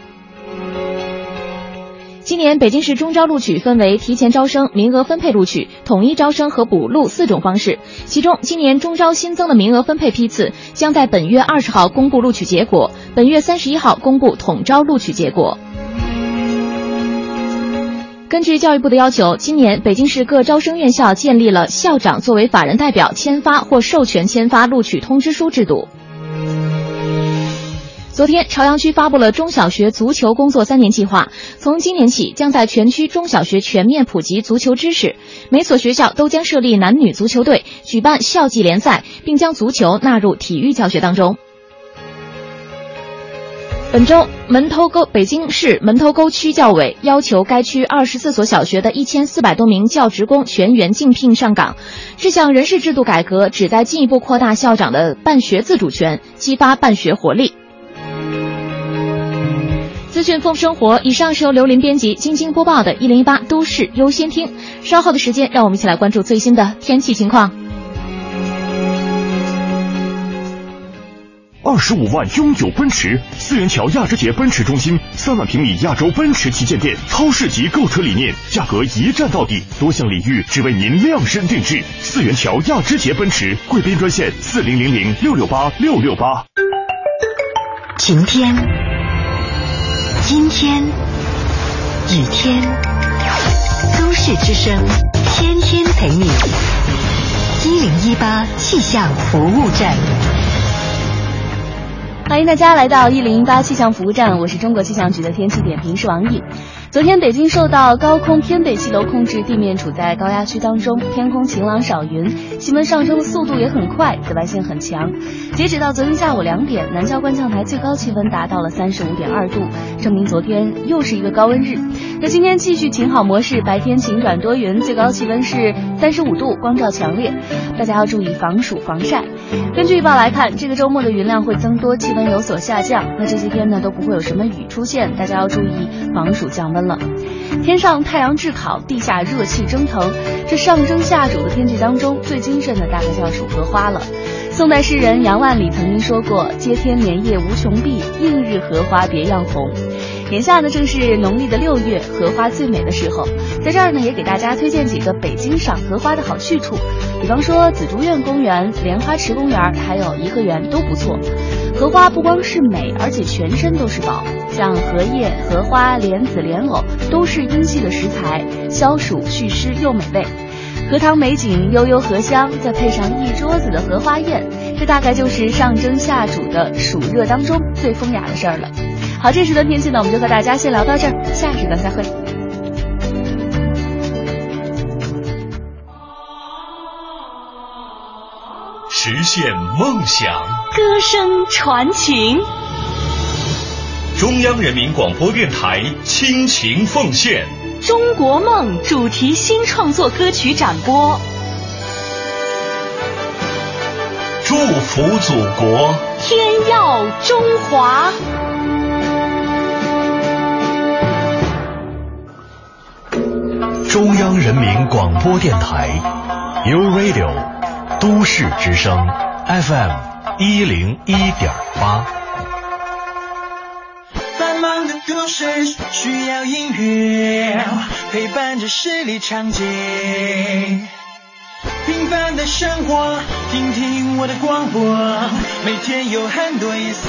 今年北京市中招录取分为提前招生、名额分配录取、统一招生和补录四种方式。其中，今年中招新增的名额分配批次将在本月二十号公布录取结果，本月三十一号公布统招录取结果。根据教育部的要求，今年北京市各招生院校建立了校长作为法人代表签发或授权签发录取通知书制度。昨天，朝阳区发布了中小学足球工作三年计划，从今年起将在全区中小学全面普及足球知识，每所学校都将设立男女足球队，举办校际联赛，并将足球纳入体育教学当中。本周，门头沟北京市门头沟区教委要求该区二十四所小学的一千四百多名教职工全员竞聘上岗。这项人事制度改革旨在进一步扩大校长的办学自主权，激发办学活力。资讯丰富生活，以上是由刘林编辑、晶晶播报的《一零一八都市优先听》。稍后的时间，让我们一起来关注最新的天气情况。二十五万拥有奔驰，四元桥亚之杰奔驰中心，三万平米亚洲奔驰旗舰店，超市级购车理念，价格一站到底，多项礼遇只为您量身定制。四元桥亚之杰奔驰贵宾专线四零零零六六八六六八。晴天，阴天，雨天，都市之声，天天陪你。一零一八气象服务站。欢迎大家来到一零一八气象服务站，我是中国气象局的天气点评师王毅。昨天北京受到高空偏北气流控制，地面处在高压区当中，天空晴朗少云，气温上升的速度也很快，紫外线很强。截止到昨天下午两点，南郊观象台最高气温达到了三十五点二度，证明昨天又是一个高温日。那今天继续晴好模式，白天晴转多云，最高气温是三十五度，光照强烈，大家要注意防暑防晒。根据预报来看，这个周末的云量会增多，气温有所下降。那这些天呢都不会有什么雨出现，大家要注意防暑降温了。天上太阳炙烤，地下热气蒸腾，这上蒸下煮的天气当中，最精神的大概就要数荷花了。宋代诗人杨万里曾经说过：“接天莲叶无穷碧，映日荷花别样红。”眼下呢，正是农历的六月，荷花最美的时候。在这儿呢，也给大家推荐几个北京赏荷花的好去处，比方说紫竹院公园、莲花池公园，还有颐和园都不错。荷花不光是美，而且全身都是宝，像荷叶、荷花、莲子、莲藕都是阴气的食材，消暑祛湿又美味。荷塘美景，悠悠荷香，再配上一桌子的荷花宴，这大概就是上蒸下煮的暑热当中最风雅的事儿了。好，这时的天气呢，我们就和大家先聊到这儿，下时段再会。实现梦想，歌声传情。中央人民广播电台亲情奉献《中国梦》主题新创作歌曲展播，祝福祖国，天耀中华。中央人民广播电台，U Radio，都市之声，FM 一零一点八。繁忙的都市需要音乐陪伴着十里长街，平凡的生活，听听我的广播，每天有很多颜色。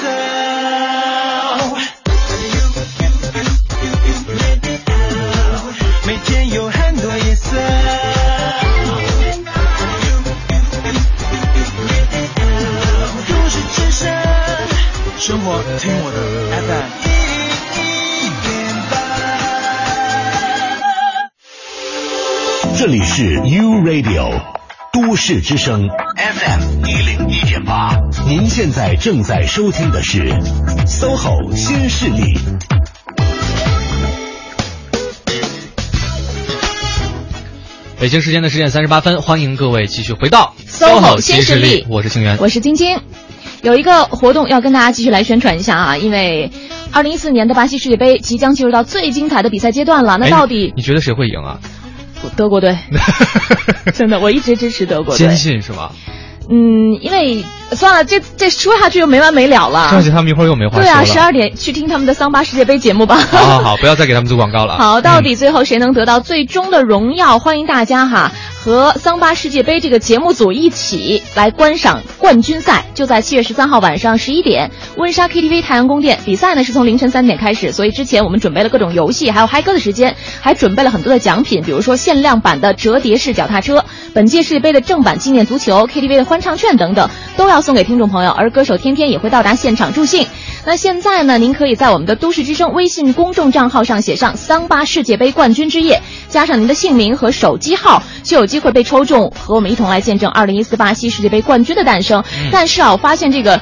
是 U Radio 都市之声 FM 一零一点八，您现在正在收听的是 SOHO 新势力。北京时间的十点三十八分，欢迎各位继续回到 SOHO 新新势力我是清源，我是晶晶。有一个活动要跟大家继续来宣传一下啊，因为二零一四年的巴西世界杯即将进入到最精彩的比赛阶段了。那到底哎你觉得谁会赢啊？德国队，真的，我一直支持德国队。坚信是吧？嗯，因为算了，这这说下去又没完没了了。上去他们一会儿又没话说对啊，十二点去听他们的桑巴世界杯节目吧。好好好，不要再给他们做广告了。好，到底最后谁能得到最终的荣耀？欢迎大家哈和桑巴世界杯这个节目组一起来观赏冠军赛，就在七月十三号晚上十一点，温莎 KTV 太阳宫殿。比赛呢是从凌晨三点开始，所以之前我们准备了各种游戏，还有嗨歌的时间，还准备了很多的奖品，比如说限量版的折叠式脚踏车、本届世界杯的正版纪念足球、KTV 的欢唱券等等。都要送给听众朋友，而歌手天天也会到达现场助兴。那现在呢，您可以在我们的都市之声微信公众账号上写上“桑巴世界杯冠军之夜”，加上您的姓名和手机号，就有机会被抽中，和我们一同来见证2014巴西世界杯冠军的诞生。嗯但是啊，我发现这个。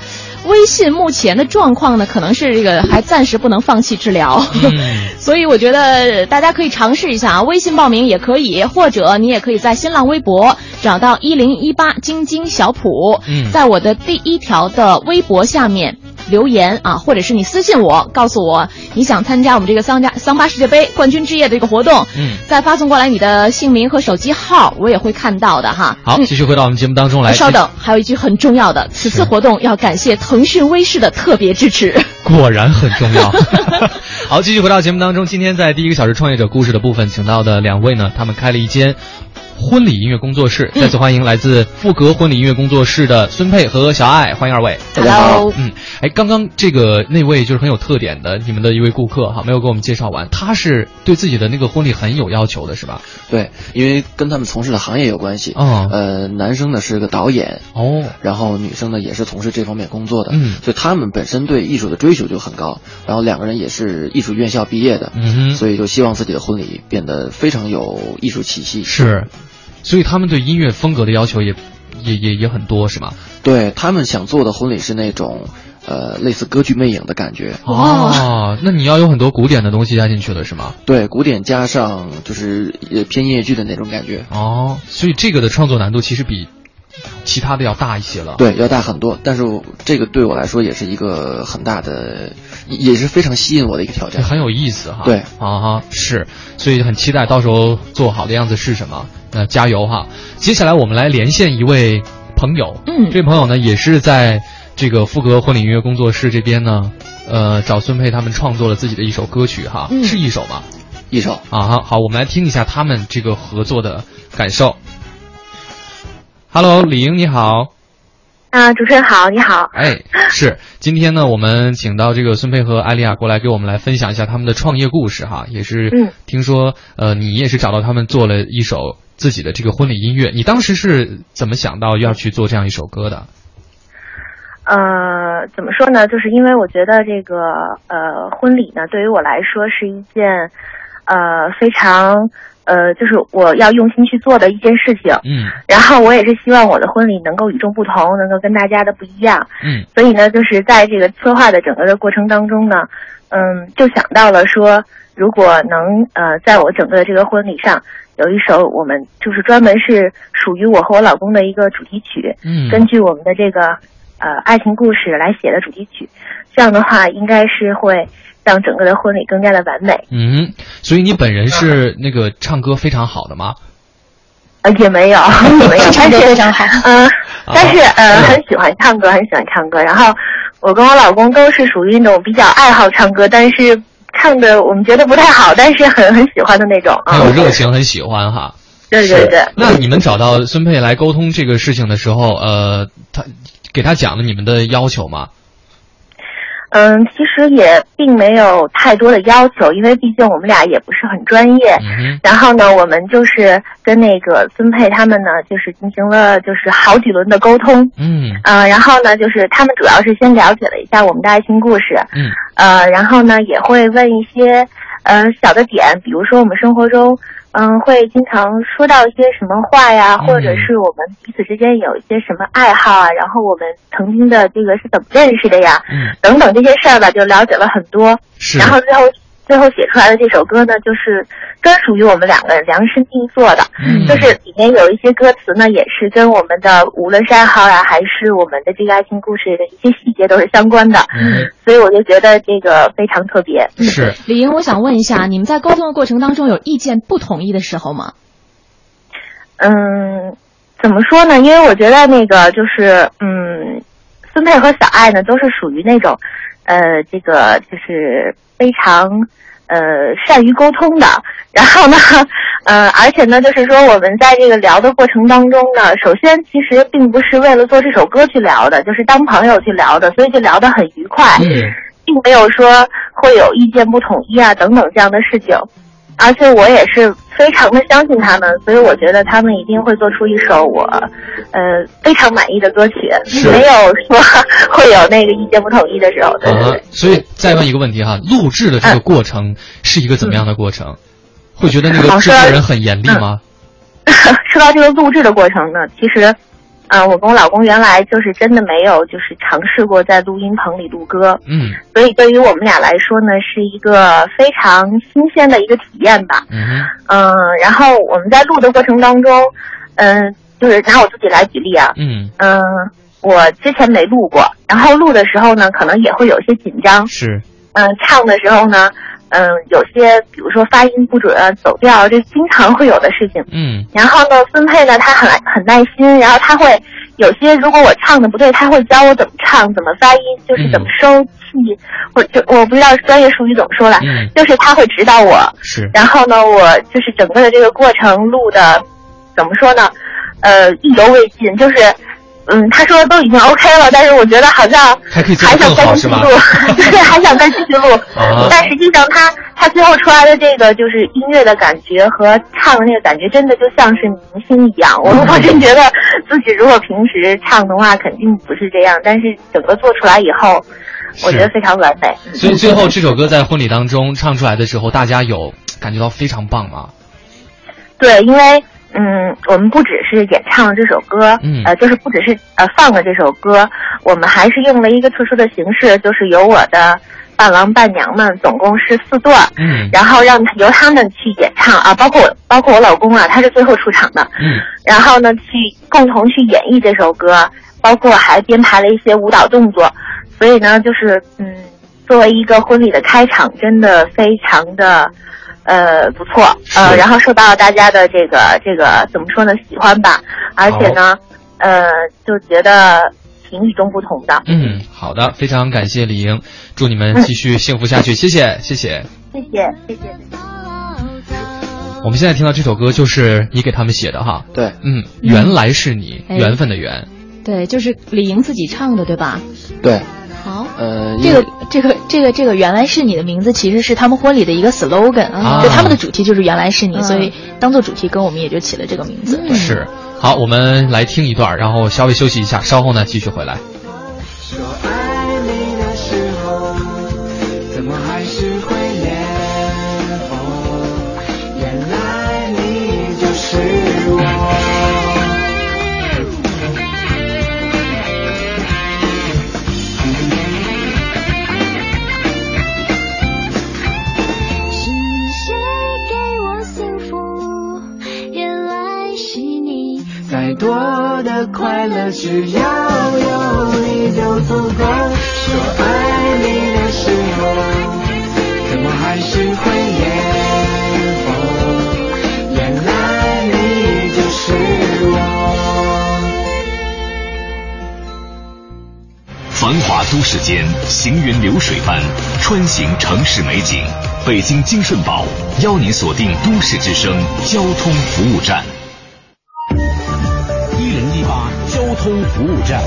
微信目前的状况呢，可能是这个还暂时不能放弃治疗，所以我觉得大家可以尝试一下啊，微信报名也可以，或者你也可以在新浪微博找到一零一八晶晶小普，嗯在我的第一条的微博下面留言啊，或者是你私信我，告诉我你想参加我们这个桑加桑巴世界杯冠军之夜的这个活动，嗯，再发送过来你的姓名和手机号，我也会看到的哈。好，继续回到我们节目当中来。稍等，还有一句很重要的，此次活动要感谢腾讯微视的特别支持。果然很重要。好，继续回到节目当中。今天在第一个小时创业者故事的部分，请到的两位呢，他们开了一间婚礼音乐工作室。再次欢迎来自富格婚礼音乐工作室的孙佩和小爱，欢迎二位。大家好嗯，哎，刚刚这个那位就是很有特点的，你们的一位顾客哈，没有给我们介绍完，他是对自己的那个婚礼很有要求的，是吧？对，因为跟他们从事的行业有关系。哦呃，男生呢是个导演，哦，然后女生呢也是从事这方面工作的，嗯所以他们本身对艺术的追求就很高。然后两个人也是艺术院校毕业的，嗯哼所以就希望自己的婚礼变得非常有艺术气息。是，所以他们对音乐风格的要求也也也也很多，是吗？对他们想做的婚礼是那种，呃，类似歌剧魅影的感觉。哦，那你要有很多古典的东西加进去了，是吗？对，古典加上就是呃偏音乐剧的那种感觉。哦，所以这个的创作难度其实比其他的要大一些了。对，要大很多，但是这个对我来说也是一个很大的，也也是非常吸引我的一个挑战。很有意思哈。对啊哈，是，所以很期待到时候做好的样子是什么。那加油哈！接下来我们来连线一位朋友，嗯这位朋友呢也是在这个富格婚礼音乐工作室这边呢，呃，找孙佩他们创作了自己的一首歌曲哈，嗯是一首吗？一首啊哈，好，我们来听一下他们这个合作的感受。Hello，李英你好。啊，主持人好，你好。哎，是，今天呢，我们请到这个孙佩和艾丽亚过来给我们来分享一下他们的创业故事哈，也是，嗯，听说呃，你也是找到他们做了一首自己的这个婚礼音乐，你当时是怎么想到要去做这样一首歌的？呃，怎么说呢？就是因为我觉得这个呃婚礼呢，对于我来说是一件呃非常呃就是我要用心去做的一件事情。嗯然后我也是希望我的婚礼能够与众不同，能够跟大家的不一样。嗯所以呢，就是在这个策划的整个的过程当中呢，嗯，就想到了说，如果能呃，在我整个的这个婚礼上有一首我们就是专门是属于我和我老公的一个主题曲，嗯根据我们的这个呃爱情故事来写的主题曲，这样的话应该是会让整个的婚礼更加的完美。嗯，所以你本人是那个唱歌非常好的吗？呃，也没有，也 没有，唱但是歌非常好嗯、但是呃，嗯很喜欢唱歌，很喜欢唱歌。然后我跟我老公都是属于那种比较爱好唱歌，但是唱的我们觉得不太好，但是很很喜欢的那种啊。很有热情，很喜欢哈。对对对。那你们找到孙佩来沟通这个事情的时候，呃，他给他讲了你们的要求吗？嗯，其实也并没有太多的要求，因为毕竟我们俩也不是很专业。嗯然后呢，我们就是跟那个孙佩他们呢，就是进行了就是好几轮的沟通。嗯呃，然后呢，就是他们主要是先了解了一下我们的爱情故事，嗯呃，然后呢也会问一些呃小的点，比如说我们生活中嗯会经常说到一些什么话呀，嗯或者是我们彼此之间有一些什么爱好啊，然后我们曾经的这个是怎么认识的呀，嗯等等这些事儿吧，就了解了很多。是然后最后最后写出来的这首歌呢，就是专属于我们两个人量身定做的，嗯就是里面有一些歌词呢，也是跟我们的无论是爱好呀，还是我们的这个爱情故事的一些细节都是相关的。嗯，所以我就觉得这个非常特别。是李莹，我想问一下，你们在沟通的过程当中有意见不统一的时候吗？嗯，怎么说呢？因为我觉得那个就是，嗯，孙佩和小爱呢，都是属于那种，呃，这个就是非常呃善于沟通的。然后呢，呃，而且呢，就是说我们在这个聊的过程当中呢，首先其实并不是为了做这首歌去聊的，就是当朋友去聊的，所以就聊得很愉快，并没有说会有意见不统一啊等等这样的事情。而且我也是非常的相信他们，所以我觉得他们一定会做出一首我，呃，非常满意的歌曲，没有说会有那个意见不统一的时候。对对对。啊，所以再问一个问题哈，录制的这个过程是一个怎么样的过程？会觉得那个制作人很严厉吗？说到这个录制的过程呢，其实，呃，我跟我老公原来就是真的没有就是尝试过在录音棚里录歌，嗯。所以对于我们俩来说呢，是一个非常新鲜的一个体验吧。嗯嗯，然后我们在录的过程当中，嗯、就是拿我自己来举例啊，嗯。嗯、我之前没录过，然后录的时候呢，可能也会有些紧张，是。嗯、唱的时候呢，嗯、有些比如说发音不准啊、走调，这经常会有的事情。嗯然后呢，分配呢，他很很耐心，然后他会有些如果我唱的不对，他会教我怎么唱、怎么发音，就是怎么收气，或者就我不知道专业术语怎么说了，嗯就是他会指导我。是然后呢，我就是整个的这个过程录的，怎么说呢？呃，意犹未尽，就是。嗯，他说都已经 OK 了，但是我觉得好像还可以还想再继续录，对，还想再继续录。啊 但实际上他，他最后出来的这个就是音乐的感觉和唱的那个感觉，真的就像是明星一样。我我真觉得自己如果平时唱的话，肯定不是这样，但是整个做出来以后，我觉得非常完美。嗯所以最后这首歌在婚礼当中唱出来的时候，大家有感觉到非常棒吗？对，因为嗯，我们不只是演唱了这首歌，嗯。呃，就是不只是呃放了这首歌，我们还是用了一个特殊的形式，就是由我的伴郎伴娘们总共是四对儿，嗯。然后让由他们去演唱啊，包括我包括我老公啊，他是最后出场的，嗯。然后呢，去共同去演绎这首歌，包括还编排了一些舞蹈动作，所以呢，就是嗯，作为一个婚礼的开场，真的非常的呃不错，呃，然后受到大家的这个这个怎么说呢喜欢吧，而且呢，呃，就觉得挺与众不同的，嗯，好的，非常感谢李莹，祝你们继续幸福下去，谢谢谢谢。谢谢谢谢。我们现在听到这首歌就是你给他们写的哈，对，嗯，原来是你，哎缘分的缘，对，就是李莹自己唱的，对吧？对，好，呃，这个这个这个这个原来是你的名字，其实是他们婚礼的一个 slogan，、啊就他们的主题就是原来是你，嗯所以当做主题跟我们也就起了这个名字。对是。好，我们来听一段，然后稍微休息一下，稍后呢继续回来。说爱多的快乐，只要有你就足够。说爱你的时候，怎么还是会脸红？原来你就是我。繁华都市间，行云流水般穿行城市美景。北京京顺宝邀您锁定都市之声交通服务站。通服务站。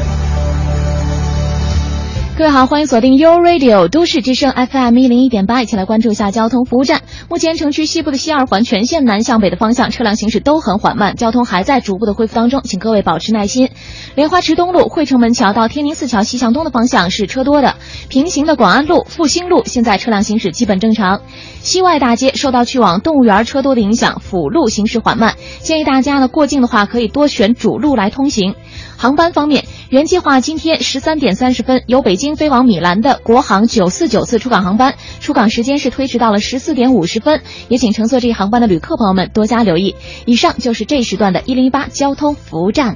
各位好，欢迎锁定 U Radio 都市之声 FM 一零一点八，一起来关注一下交通服务站。目前城区西部的西二环全线南向北的方向车辆行驶都很缓慢，交通还在逐步的恢复当中，请各位保持耐心。莲花池东路汇城门桥到天宁寺桥西向东的方向是车多的，平行的广安路、复兴路现在车辆行驶基本正常。西外大街受到去往动物园车多的影响，辅路行驶缓慢，建议大家呢过境的话可以多选主路来通行。航班方面，原计划今天十三点三十分由北京飞往米兰的国航九四九次出港航班，出港时间是推迟到了十四点五十分，也请乘坐这一航班的旅客朋友们多加留意。以上就是这时段的一零一八交通服务站。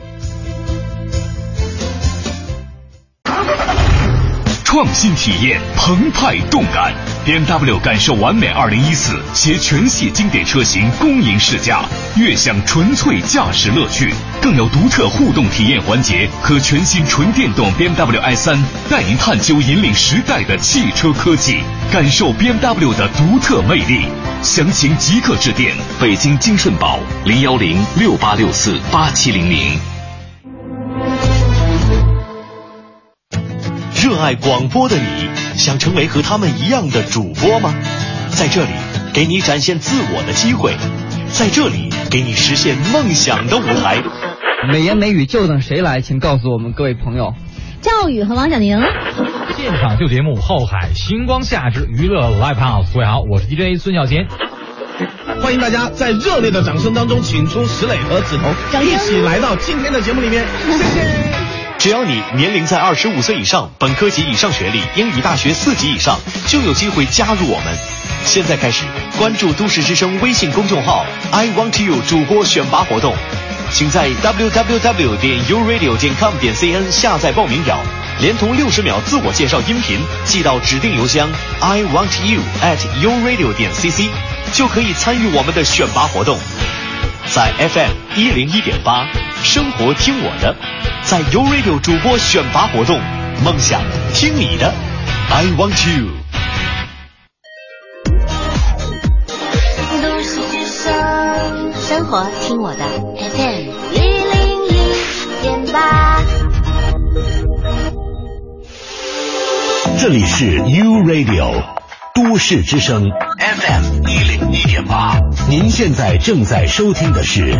创新体验，澎湃动感。BMW 感受完美二零一四携全系经典车型恭迎试驾，悦享纯粹驾驶乐趣，更有独特互动体验环节和全新纯电动 BMW i 三，带您探究引领时代的汽车科技，感受 BMW 的独特魅力。详情即刻致电北京金顺宝零幺零六八六四八七零零。热爱广播的你，想成为和他们一样的主播吗？在这里，给你展现自我的机会，在这里，给你实现梦想的舞台。美言美语就等谁来？请告诉我们各位朋友。赵宇和王小宁。现场秀节目《后海星光下之娱乐 Live House》，各位好，我是 DJ 孙小贤。欢迎大家在热烈的掌声当中，请出石磊和子彤，一起来到今天的节目里面。谢谢。只要你年龄在二十五岁以上，本科及以上学历，英语大学四级以上，就有机会加入我们。现在开始关注都市之声微信公众号 “I Want You” 主播选拔活动，请在 www 点 uradio 点 com 点 cn 下载报名表，连同六十秒自我介绍音频寄到指定邮箱 I Want You at uradio 点 cc，就可以参与我们的选拔活动。在 FM 一零一点八，生活听我的，在 U Radio 主播选拔活动，梦想听你的，I want you。生活听我的，FM 一零一点八。这里是 U Radio 都市之声 FM 一零一点八。您现在正在收听的是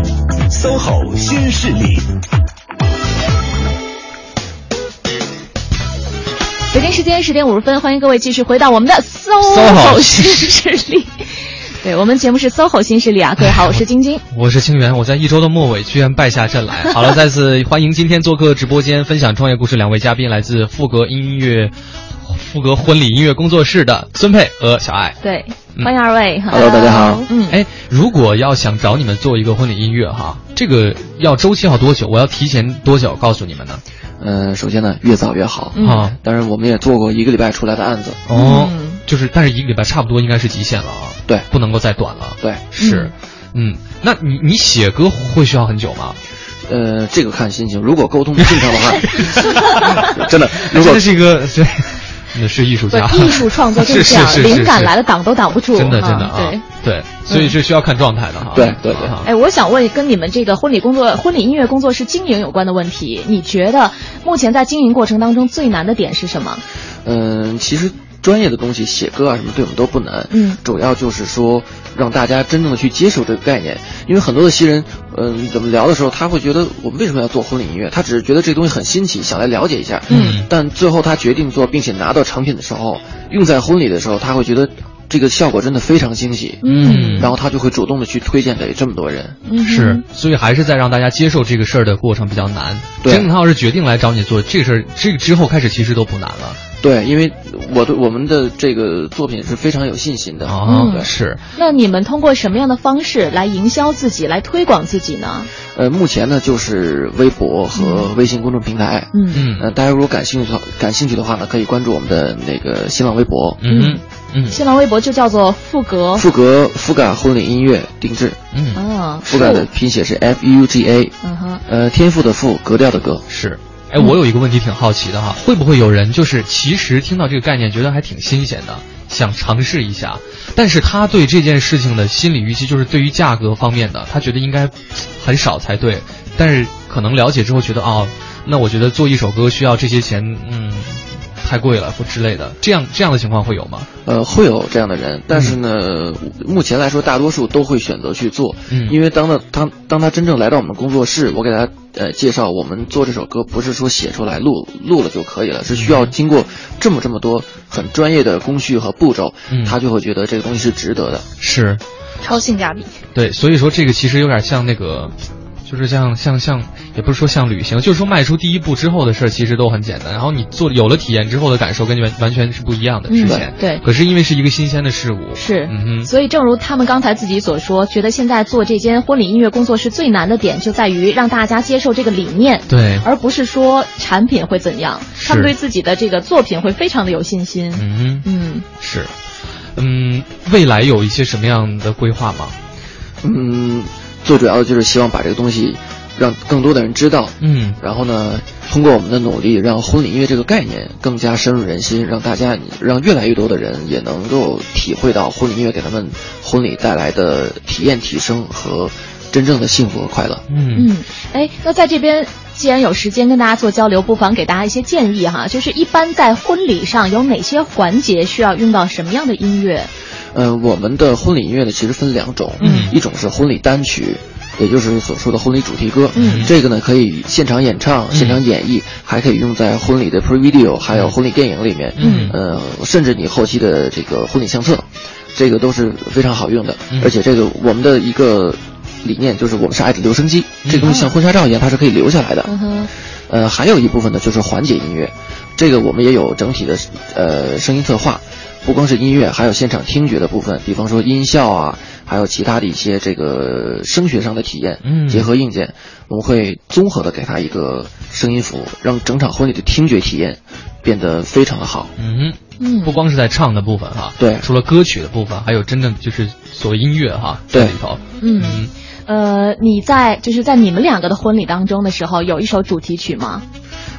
SOHO 新势力。北京时间十点五十分，欢迎各位继续回到我们的 SOHO 新势力。对我们节目是 SOHO 新势力啊，各位好，我是晶晶，我是清源，我在一周的末尾居然败下阵来。好了，再次欢迎今天做客直播间分享创业故事两位嘉宾，来自富格音乐。富格婚礼音乐工作室的孙佩和小爱，对，欢迎二位。Hello，大家好。嗯，哎，如果要想找你们做一个婚礼音乐哈，这个要周期要多久？我要提前多久告诉你们呢？嗯，首先呢，越早越好啊。当然，我们也做过一个礼拜出来的案子。哦，就是，但是一个礼拜差不多应该是极限了啊。对，不能够再短了。对，是。嗯，那你你写歌会需要很久吗？呃，这个看心情。如果沟通不顺畅的话，真的，如果这是一个。那是艺术家，艺术创作就是这样，灵感来了挡都挡不住，真的真的啊，对对，所以是需要看状态的哈。对对对。哎，我想问跟你们这个婚礼工作、婚礼音乐工作室经营有关的问题，你觉得目前在经营过程当中最难的点是什么？嗯，其实专业的东西写歌啊什么对我们都不难，嗯，主要就是说让大家真正的去接受这个概念，因为很多的新人，嗯，怎么聊的时候他会觉得我们为什么要做婚礼音乐？他只是觉得这东西很新奇，想来了解一下，嗯，但最后他决定做并且拿到成品的时候，用在婚礼的时候，他会觉得这个效果真的非常惊喜，嗯，然后他就会主动的去推荐给这么多人，是，所以还是在让大家接受这个事儿的过程比较难。对，真的他要是决定来找你做这个事儿，这个之后开始其实都不难了。对，因为我对我们的这个作品是非常有信心的啊，是。那你们通过什么样的方式来营销自己，来推广自己呢？呃，目前呢就是微博和微信公众平台。嗯嗯。呃，大家如果感兴趣的感兴趣的话呢，可以关注我们的那个新浪微博。嗯嗯。新浪微博就叫做富格。富格富嘎婚礼音乐定制。嗯。啊。富嘎的拼写是 F U G A。嗯哼。呃，天赋的赋，格调的格。是。哎，我有一个问题挺好奇的哈，会不会有人就是其实听到这个概念觉得还挺新鲜的，想尝试一下，但是他对这件事情的心理预期就是对于价格方面的，他觉得应该很少才对，但是可能了解之后觉得哦，那我觉得做一首歌需要这些钱，嗯，太贵了或之类的，这样这样的情况会有吗？呃，会有这样的人，但是呢，目前来说大多数都会选择去做，嗯，因为当他当当他真正来到我们工作室，我给他。呃，介绍我们做这首歌不是说写出来录录了就可以了，是需要经过这么这么多很专业的工序和步骤，嗯，他就会觉得这个东西是值得的，是超性价比。对，所以说这个其实有点像那个，就是像像像，也不是说像旅行，就是说迈出第一步之后的事儿，其实都很简单。然后你做有了体验之后的感受，跟你完完全是不一样的。之前、嗯、对，可是因为是一个新鲜的事物，是，嗯哼。所以正如他们刚才自己所说，觉得现在做这间婚礼音乐工作室最难的点就在于让大家接受这个理念，对，而不是说产品会怎样。他们对自己的这个作品会非常的有信心。嗯哼嗯，是，嗯，未来有一些什么样的规划吗？嗯，最主要的就是希望把这个东西让更多的人知道，嗯，然后呢，通过我们的努力，让婚礼音乐这个概念更加深入人心，让大家让越来越多的人也能够体会到婚礼音乐给他们婚礼带来的体验提升和真正的幸福和快乐。嗯嗯，哎，那在这边。既然有时间跟大家做交流，不妨给大家一些建议哈。就是一般在婚礼上有哪些环节需要用到什么样的音乐？呃，我们的婚礼音乐呢，其实分两种，嗯，一种是婚礼单曲，也就是所说的婚礼主题歌，嗯，这个呢可以现场演唱、现场演绎，还可以用在婚礼的 pre video，还有婚礼电影里面，嗯，呃，甚至你后期的这个婚礼相册，这个都是非常好用的，嗯、而且这个我们的一个。理念就是我们是爱的留声机，这个东西像婚纱照一样，它是可以留下来的。嗯。呃，还有一部分呢就是缓解音乐，这个我们也有整体的呃声音策划，不光是音乐，还有现场听觉的部分，比方说音效啊，还有其他的一些这个声学上的体验，嗯，结合硬件，我们会综合的给他一个声音服务，让整场婚礼的听觉体验变得非常的好。嗯嗯，不光是在唱的部分哈，对，除了歌曲的部分，还有真正就是所谓音乐哈，对。里头，嗯。呃，你在就是在你们两个的婚礼当中的时候，有一首主题曲吗？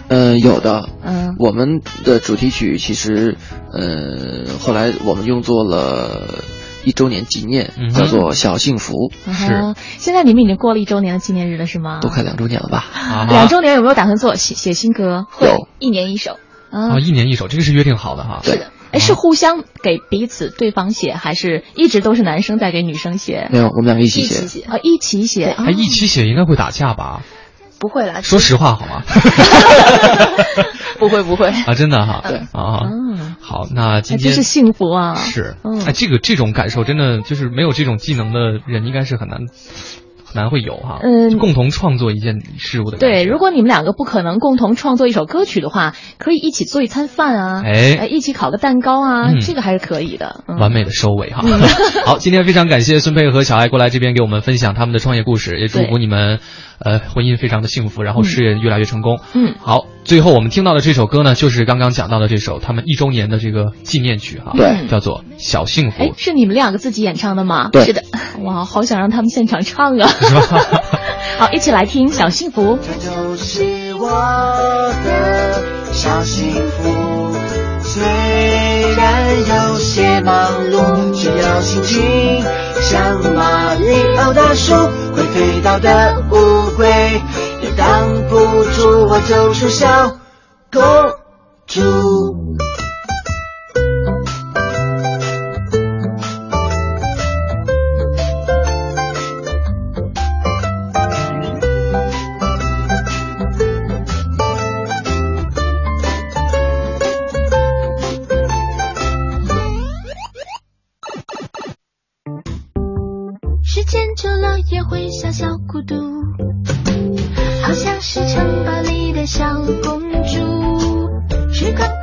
嗯、呃，有的。嗯，我们的主题曲其实，呃，后来我们用作了一周年纪念，嗯、叫做《小幸福》嗯。是。现在你们已经过了一周年的纪念日了，是吗？都快两周年了吧？啊、两周年有没有打算做写写新歌？有，一年一首。啊，一年一首，这个是约定好的哈。对。哎，是互相给彼此对方写，还是一直都是男生在给女生写？没有，我们两个一起写。一起写啊，一起写。还一起写，应该会打架吧？不会啦。说实话好吗？不会不会啊，真的哈。对啊，嗯，好，那今天真是幸福啊！是，嗯哎，这个这种感受真的就是没有这种技能的人，应该是很难。很难会有哈，嗯，共同创作一件事物的对，如果你们两个不可能共同创作一首歌曲的话，可以一起做一餐饭啊，哎，一起烤个蛋糕啊，嗯、这个还是可以的。嗯、完美的收尾哈。好，今天非常感谢孙佩和小爱过来这边给我们分享他们的创业故事，也祝福你们呃婚姻非常的幸福，然后事业越来越成功。嗯，好，最后我们听到的这首歌呢，就是刚刚讲到的这首他们一周年的这个纪念曲哈，对，叫做《小幸福》。哎，是你们两个自己演唱的吗？对，是的。哇，好想让他们现场唱啊！是吧？好，一起来听《小幸福》。这就是我的小幸福，虽然有些忙碌，好心情像马里奥大叔，会飞到的乌龟也挡不住我走出小公主。也会小小孤独，好像是城堡里的小公主，时光。